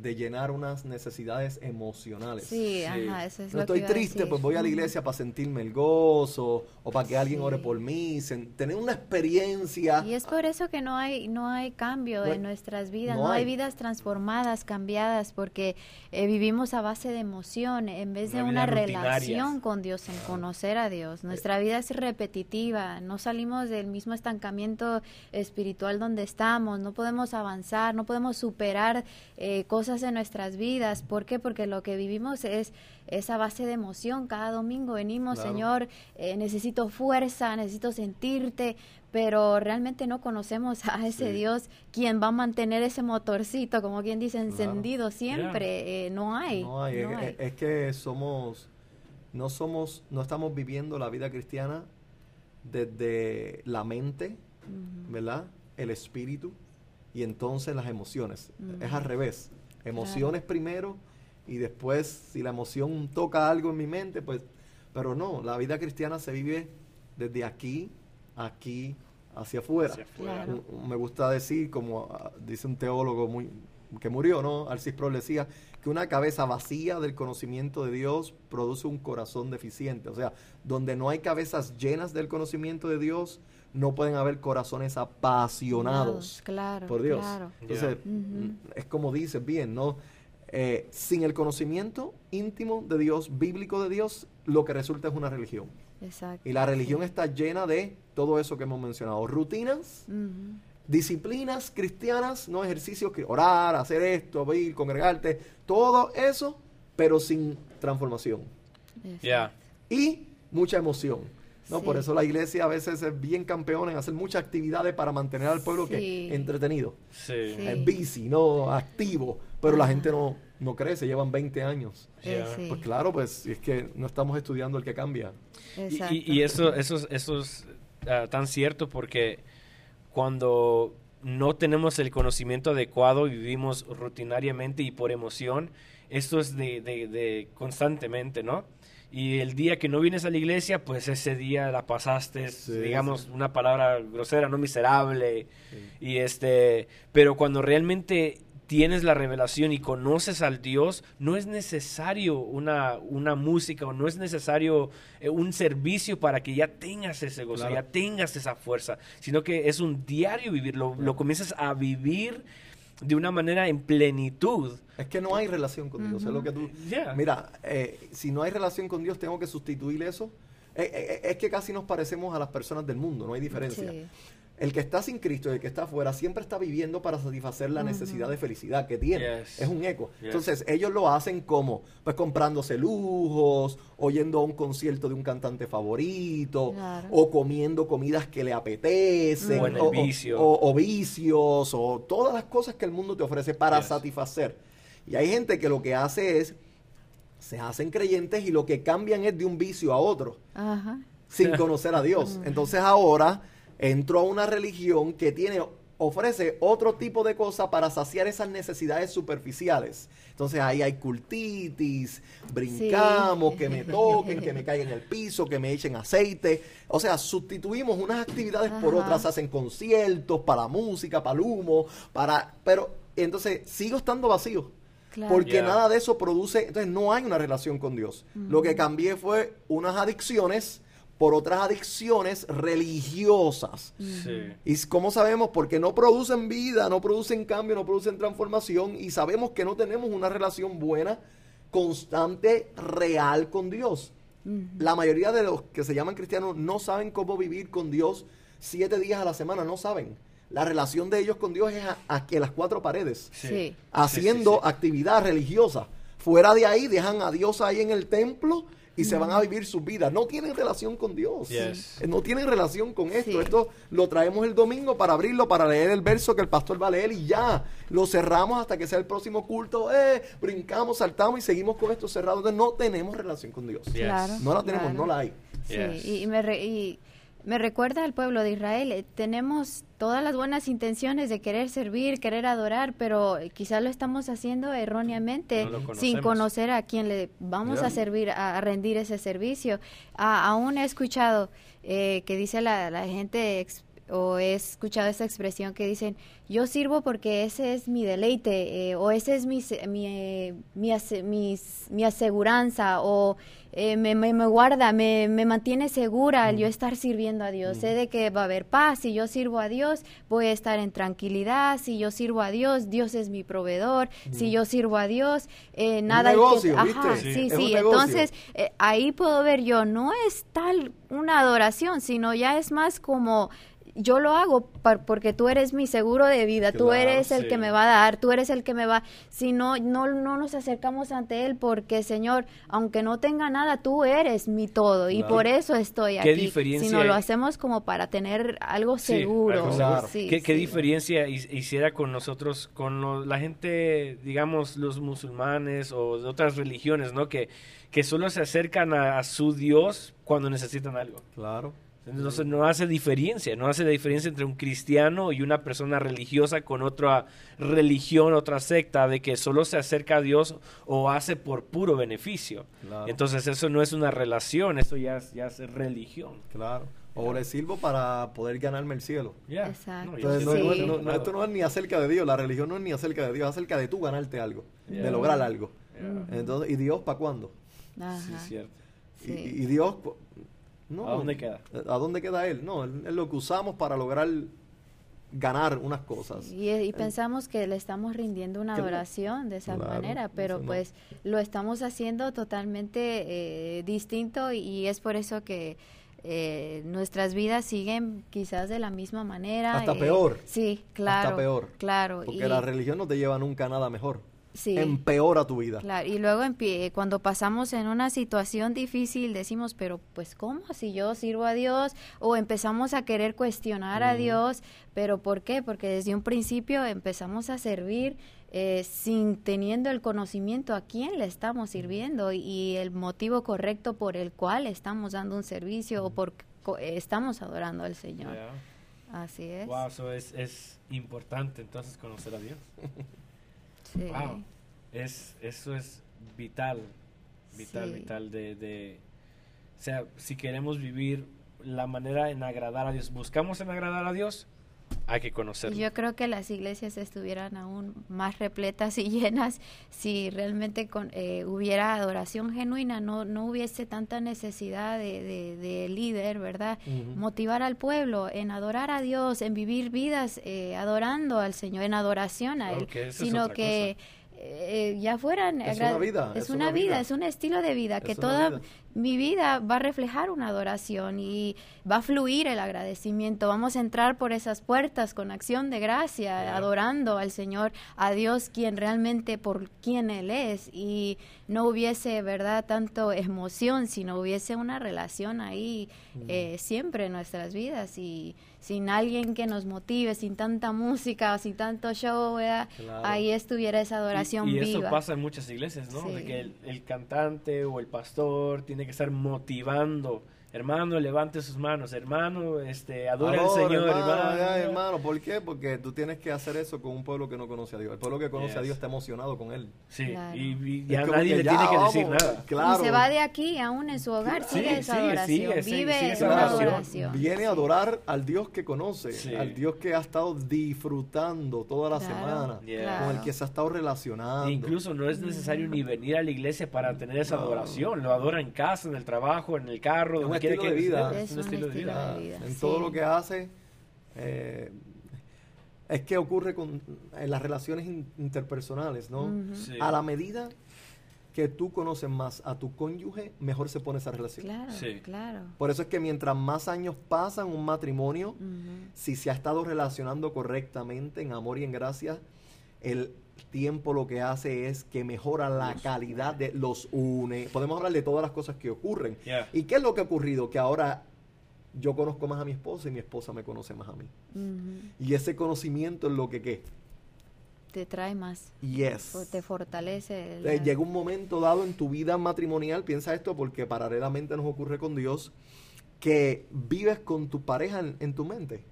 de llenar unas necesidades emocionales. Sí, ajá, eso es no estoy triste, pues voy a la iglesia para sentirme el gozo o para que alguien ore por mí, tener una experiencia. Y es por eso que no hay no hay cambio en nuestras vidas, no, hay. vidas transformadas, cambiadas, porque eh, vivimos a base de emoción en vez de una relación con Dios, en conocer a Dios. Nuestra vida es repetitiva, no salimos del mismo estancamiento espiritual donde estamos, no podemos avanzar, no podemos superar eh, cosas cosas en nuestras vidas. ¿Por qué? Porque lo que vivimos es esa base de emoción. Cada domingo venimos, Señor, eh, necesito fuerza, necesito sentirte, pero realmente no conocemos a ese Dios quien va a mantener ese motorcito, como quien dice, encendido siempre. Eh, no hay. No hay. es, que somos, no somos, no estamos viviendo la vida cristiana desde la mente, ¿verdad? El espíritu y entonces las emociones. Es al revés. Emociones primero y después si la emoción toca algo en mi mente, pues, pero no, la vida cristiana se vive desde aquí, aquí, hacia afuera. Me gusta decir, como ah, dice un teólogo muy que murió, ¿no? Alcis Pro decía que una cabeza vacía del conocimiento de Dios produce un corazón deficiente. O sea, donde no hay cabezas llenas del conocimiento de Dios, no pueden haber corazones apasionados por Dios. Entonces, mm, es como dices bien, ¿no? Eh, sin el conocimiento íntimo de Dios, bíblico de Dios, lo que resulta es una religión. Exacto. Y la religión está llena de todo eso que hemos mencionado, rutinas, disciplinas cristianas, no ejercicios que orar, hacer esto, ir, congregarte, todo eso, pero sin transformación. Y mucha emoción. ¿No? Por eso la iglesia a veces es bien campeona en hacer muchas actividades para mantener al pueblo que entretenido. Es busy, ¿no? Activo. Pero la gente no, no crece, llevan 20 años. Pues claro, pues es que no estamos estudiando el que cambia. Y, y, eso, eso, eso es ah, tan cierto porque cuando no tenemos el conocimiento adecuado y vivimos rutinariamente y por emoción, esto es de, de, de constantemente, ¿no? Y el día que no vienes a la iglesia, pues ese día la pasaste, digamos, una palabra grosera, no miserable. Y este, pero cuando realmente tienes la revelación y conoces al Dios, no es necesario una, una música o no es necesario eh, un servicio para que ya tengas ese gozo, Claro. ya tengas esa fuerza, sino que es un diario vivir, lo, lo comienzas a vivir de una manera en plenitud. Es que no hay relación con Dios, es lo que tú... Yeah. Mira, eh, si no hay relación con Dios, tengo que sustituir eso. Eh, eh, es que casi nos parecemos a las personas del mundo, no hay diferencia. Sí. El que está sin Cristo y el que está afuera siempre está viviendo para satisfacer la necesidad de felicidad que tiene. Yes. Es un eco. Yes. Entonces, ellos lo hacen como, pues comprándose lujos, oyendo a un concierto de un cantante favorito, Claro. o comiendo comidas que le apetecen, O o, o- vicio. o- o vicios, o todas las cosas que el mundo te ofrece para Yes. satisfacer. Y hay gente que lo que hace es, se hacen creyentes y lo que cambian es de un vicio a otro Ajá. sin conocer a Dios. Entonces ahora entró a una religión que tiene ofrece otro tipo de cosas para saciar esas necesidades superficiales. Entonces ahí hay cultitis, brincamos, Sí. que me toquen, que me caigan en el piso, que me echen aceite. O sea, sustituimos unas actividades por otras, hacen conciertos para música, para el humo, para... Pero entonces sigo estando vacío. Claro. Porque Yeah. nada de eso produce, entonces no hay una relación con Dios. Lo que cambié fue unas adicciones por otras adicciones religiosas. Sí. ¿Y cómo sabemos? Porque no producen vida, no producen cambio, no producen transformación y sabemos que no tenemos una relación buena, constante, real con Dios. La mayoría de los que se llaman cristianos no saben cómo vivir con Dios siete días a la semana, no saben. La relación de ellos con Dios es a, a que las cuatro paredes Sí. haciendo Sí, sí, sí. actividad religiosa. Fuera de ahí dejan a Dios ahí en el templo y se van a vivir sus vidas. No tienen relación con Dios. Yes. Eh, No tienen relación con esto. Sí. Esto lo traemos el domingo para abrirlo, para leer el verso que el pastor va a leer y ya. Lo cerramos hasta que sea el próximo culto. Eh, brincamos, saltamos y seguimos con esto cerrado. Entonces no tenemos relación con Dios. Yes. Claro. No la tenemos, claro. no la hay. Sí, Yes. y, y me re- y me recuerda al pueblo de Israel. eh, Tenemos todas las buenas intenciones de querer servir, querer adorar, pero quizás lo estamos haciendo erróneamente No sin conocer a quién le vamos a servir, a, rendir ese servicio. A- aún he escuchado eh, que dice la, la gente ex- o he escuchado esa expresión que dicen yo sirvo porque ese es mi deleite eh, o ese es mi mi, eh, mi, ase- mis- mi aseguranza o eh, me, me, me guarda, me, me mantiene segura al yo estar sirviendo a Dios. Sé de que va a haber paz. Si yo sirvo a Dios, voy a estar en tranquilidad. Si yo sirvo a Dios, Dios es mi proveedor. Si yo sirvo a Dios, eh, nada hay que- negocio, Ajá, ¿viste? sí, sí. un. Entonces, ahí puedo ver yo, no es tal una adoración, sino ya es más como yo lo hago par- porque tú eres mi seguro de vida, tú Claro, eres el sí. que me va a dar, tú eres el que me va, si no, no, no nos acercamos ante Él porque Señor, aunque no tenga nada, tú eres mi todo y Claro. por eso estoy ¿Qué aquí, diferencia sino lo hay? hacemos como para tener algo Sí, seguro. algo. Sí, ¿Qué, qué diferencia hi- hiciera con nosotros, con lo- la gente, digamos, los musulmanes o de otras religiones, ¿no? Que, que solo se acercan a, a su Dios cuando necesitan algo. Claro. Entonces no hace diferencia, no hace la diferencia entre un cristiano y una persona religiosa con otra religión, otra secta, de que solo se acerca a Dios o hace por puro beneficio. Claro. Entonces eso no es una relación, eso ya es, ya es religión. Claro. O le sirvo para poder ganarme el cielo. Exacto. Entonces, no, no- Sí. no- no- claro. esto no es ni acerca de Dios, la religión no es ni acerca de Dios, es acerca de tú ganarte algo, Yeah. de lograr algo. Yeah. Entonces, ¿y Dios para cuándo? Ajá. Sí, cierto. Y, Sí. y Dios, cu- no, ¿A dónde queda? ¿A dónde queda Él? No, Él es lo que usamos para lograr ganar unas cosas. Y, y pensamos que le estamos rindiendo una adoración de esa Claro, manera, pero no. pues lo estamos haciendo totalmente eh, distinto y, y es por eso que eh, nuestras vidas siguen quizás de la misma manera. Hasta eh, peor. Sí, claro. Hasta peor. Claro. Porque y- la religión no te lleva nunca a nada mejor. Sí. Empeora tu vida. Claro, y luego empie- cuando pasamos en una situación difícil decimos, pero pues ¿cómo? Si yo sirvo a Dios o empezamos a querer cuestionar a Dios, pero ¿por qué? Porque desde un principio empezamos a servir eh, sin teniendo el conocimiento a quién le estamos sirviendo y el motivo correcto por el cual estamos dando un servicio o por co- estamos adorando al Señor. Yeah. Así es. Wow, eso es, es importante entonces conocer a Dios. Sí. Wow. Es, eso es vital, vital, Sí. vital de, de, o sea, si queremos vivir la manera en agradar a Dios, buscamos en agradar a Dios, hay que conocerlo. Yo creo que las iglesias estuvieran aún más repletas y llenas si realmente con, eh, hubiera adoración genuina, no, no hubiese tanta necesidad de, de, líder, ¿verdad? Motivar al pueblo en adorar a Dios, en vivir vidas eh, adorando al Señor, en adoración a Él, sino que... Eh, ya fueran es una vida es, una, vida, es un estilo de vida que toda mi vida va a reflejar una adoración y va a fluir el agradecimiento. Vamos a entrar por esas puertas con acción de gracia, adorando al Señor, a Dios, quien realmente por quien Él es. Y no hubiese, ¿verdad?, tanto emoción, sino hubiese una relación ahí eh, siempre en nuestras vidas. Y sin alguien que nos motive, sin tanta música, sin tanto show, ahí estuviera esa adoración y, y eso pasa en muchas iglesias, ¿no? De que el, el cantante o el pastor tiene que estar motivando hermano, levante sus manos, hermano, este, adore al Señor, hermano. Hermano, ¿por qué? Porque tú tienes que hacer eso con un pueblo que no conoce a Dios. El pueblo que conoce a Dios está emocionado con él. Sí, y, ya nadie le tiene que decir nada. Claro. Y se va de aquí aún en su hogar, sigue esa adoración, vive esa adoración. Viene a adorar al Dios que conoce, al Dios que ha estado disfrutando toda la semana, con el que se ha estado relacionando. incluso no es necesario ni venir a la iglesia para tener esa adoración, lo adora en casa, en el trabajo, en el carro, donde estilo de vida. Es un estilo de vida. En todo lo que hace. Eh, es que ocurre con, en las relaciones interpersonales, ¿no? A la medida que tú conoces más a tu cónyuge, mejor se pone esa relación. Claro, claro. Por eso es que mientras más años pasan un matrimonio, si se ha estado relacionando correctamente en amor y en gracia, el tiempo lo que hace es que mejora la calidad de los une. Podemos hablar de todas las cosas que ocurren. ¿Y qué es lo que ha ocurrido? Que ahora yo conozco más a mi esposa y mi esposa me conoce más a mí. Y ese conocimiento es lo que qué. Te trae más. Yes. Te fortalece. Eh, llega un momento dado en tu vida matrimonial, piensa esto porque paralelamente nos ocurre con Dios, que vives con tu pareja en, tu mente.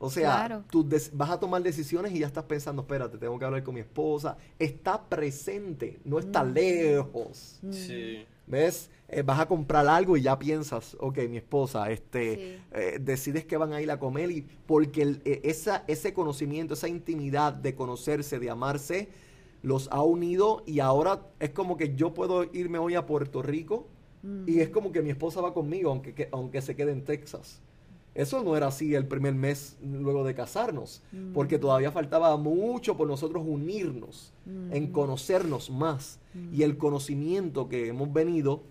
O sea, tú vas a tomar decisiones y ya estás pensando, espérate, tengo que hablar con mi esposa. Está presente, no está mm. lejos. Mm. Sí. ¿Ves? Eh, vas a comprar algo y ya piensas, ok, mi esposa, este, eh, decides que van a ir a comer y porque e, esa, ese conocimiento, esa intimidad de conocerse, de amarse, los ha unido y ahora es como que yo puedo irme hoy a Puerto Rico y es como que mi esposa va conmigo, aunque, aunque se quede en Texas. Eso no era así el primer mes luego de casarnos, porque mm. todavía faltaba mucho por nosotros unirnos, en mm. conocernos más. Mm. Y el conocimiento que hemos venido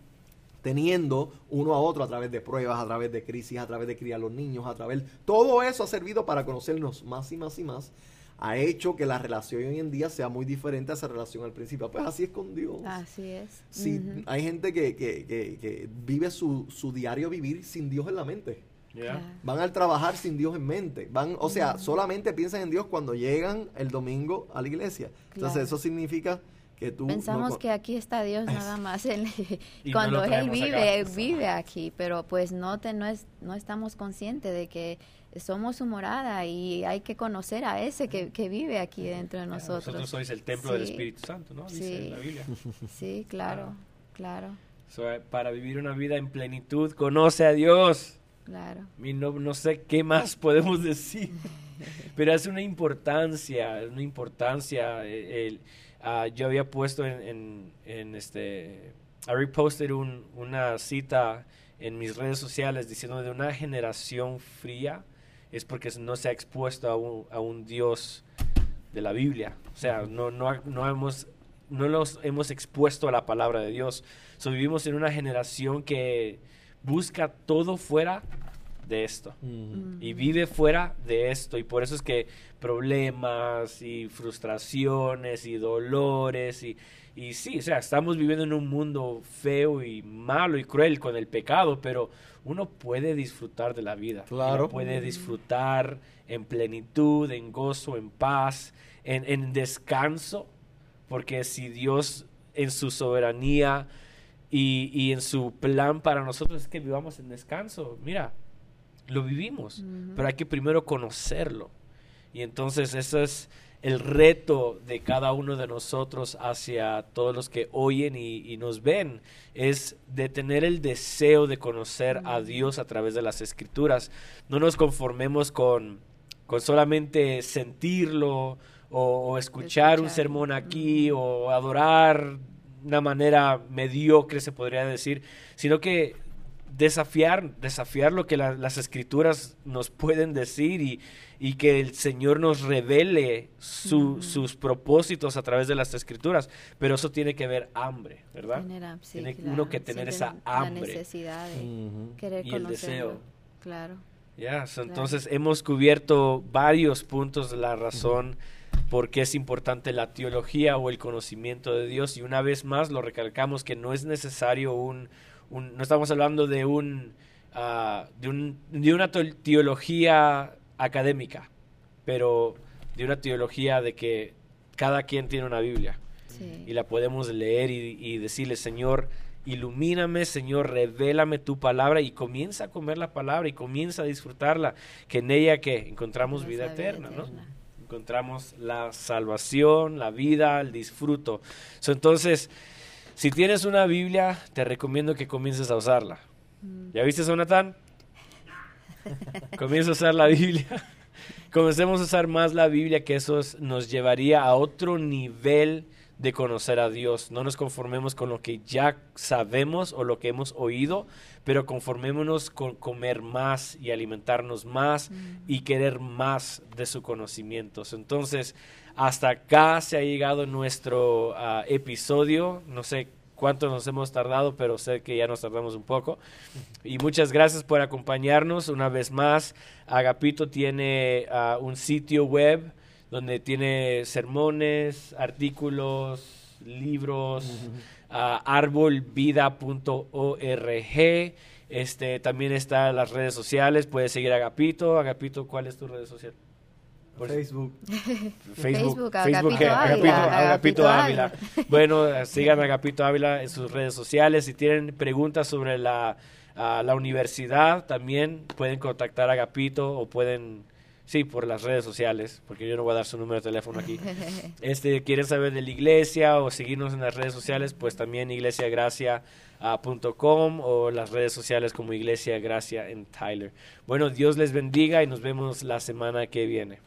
teniendo uno a otro a través de pruebas, a través de crisis, a través de criar a los niños, a través... Todo eso ha servido para conocernos más y más y más. Ha hecho que la relación hoy en día sea muy diferente a esa relación al principio. Pues así es con Dios. Así es. Sí, Hay gente que, que, que, que vive su, su diario vivir sin Dios en la mente. Van al trabajar sin Dios en mente. Van, o sea, solamente piensan en Dios cuando llegan el domingo a la iglesia. Entonces eso significa que tú pensamos que aquí está Dios nada más cuando él vive vive aquí pero pues no te, no es no estamos conscientes de que somos su morada y hay que conocer a ese que, vive aquí dentro de nosotros. nosotros sois el templo del Espíritu Santo no dice sí. la Biblia. Sí claro claro. Para vivir una vida en plenitud conoce a Dios Claro. no, no sé qué más podemos decir, pero es una importancia, una importancia. Eh, el, ah, yo había puesto en, en, este, I reposted un, una cita en mis redes sociales diciendo de una generación fría es porque no se ha expuesto a un, a un Dios de la Biblia. O sea, no, no, no hemos no nos hemos expuesto a la palabra de Dios. So, vivimos en una generación que busca todo fuera de esto mm. y vive fuera de esto y por eso es que problemas y frustraciones y dolores y, y sí, o sea, estamos viviendo en un mundo feo y malo y cruel con el pecado, pero uno puede disfrutar de la vida. Claro. puede disfrutar en plenitud, en gozo, en paz, en, en descanso, porque si Dios en su soberanía y, y, en su plan para nosotros es que vivamos en descanso. Mira, lo vivimos, pero hay que primero conocerlo. Y entonces ese es el reto de cada uno de nosotros hacia todos los que oyen y, nos ven, es de tener el deseo de conocer a Dios a través de las escrituras. No nos conformemos con con solamente sentirlo o, escuchar un sermón aquí o adorar una manera mediocre, se podría decir, sino que desafiar, desafiar lo que las escrituras nos pueden decir y, y que el Señor nos revele sus propósitos a través de las escrituras. Pero eso tiene que ver hambre, ¿verdad? tiene uno que tener esa hambre. La necesidad de querer y el deseo. Claro. Ya, entonces hemos cubierto varios puntos de la razón qué es importante la teología o el conocimiento de Dios. Y una vez más lo recalcamos que no es necesario un, no estamos hablando de un, ah, de, un de una teología académica, pero de una teología de que cada quien tiene una Biblia. Y la podemos leer y, decirle, Señor, ilumíname, Señor, revélame tu palabra y comienza a comer la palabra y comienza a disfrutarla, que en ella que encontramos vida eterna, ¿no? Encontramos la salvación, la vida, el disfruto. entonces, si tienes una Biblia, te recomiendo que comiences a usarla. Mm. ¿Ya viste, Jonathan? Comienza a usar la Biblia. Comencemos a usar más la Biblia, que eso nos llevaría a otro nivel de conocer a Dios. No nos conformemos con lo que ya sabemos o lo que hemos oído, pero conformémonos con comer más y alimentarnos más mm. y querer más de su conocimiento. Entonces, hasta acá se ha llegado nuestro ah, episodio. No sé cuánto nos hemos tardado, pero sé que ya nos tardamos un poco. Y muchas gracias por acompañarnos una vez más. Agapito tiene ah, un sitio web donde tiene sermones, artículos, libros, ah, arbolvida.org. Este, también está las redes sociales, puedes seguir a Agapito. Agapito, ¿cuál es tu red social? Facebook. Facebook, Agapito, Ávila. Bueno, sigan a Agapito Ávila en sus redes sociales. Si tienen preguntas sobre la, la universidad, también pueden contactar a Agapito o pueden, sí, por las redes sociales, porque yo no voy a dar su número de teléfono aquí. este, quieren saber de la iglesia o seguirnos en las redes sociales, pues también iglesiagracia.com o las redes sociales como Iglesia Gracia en Tyler. Bueno, Dios les bendiga y nos vemos la semana que viene.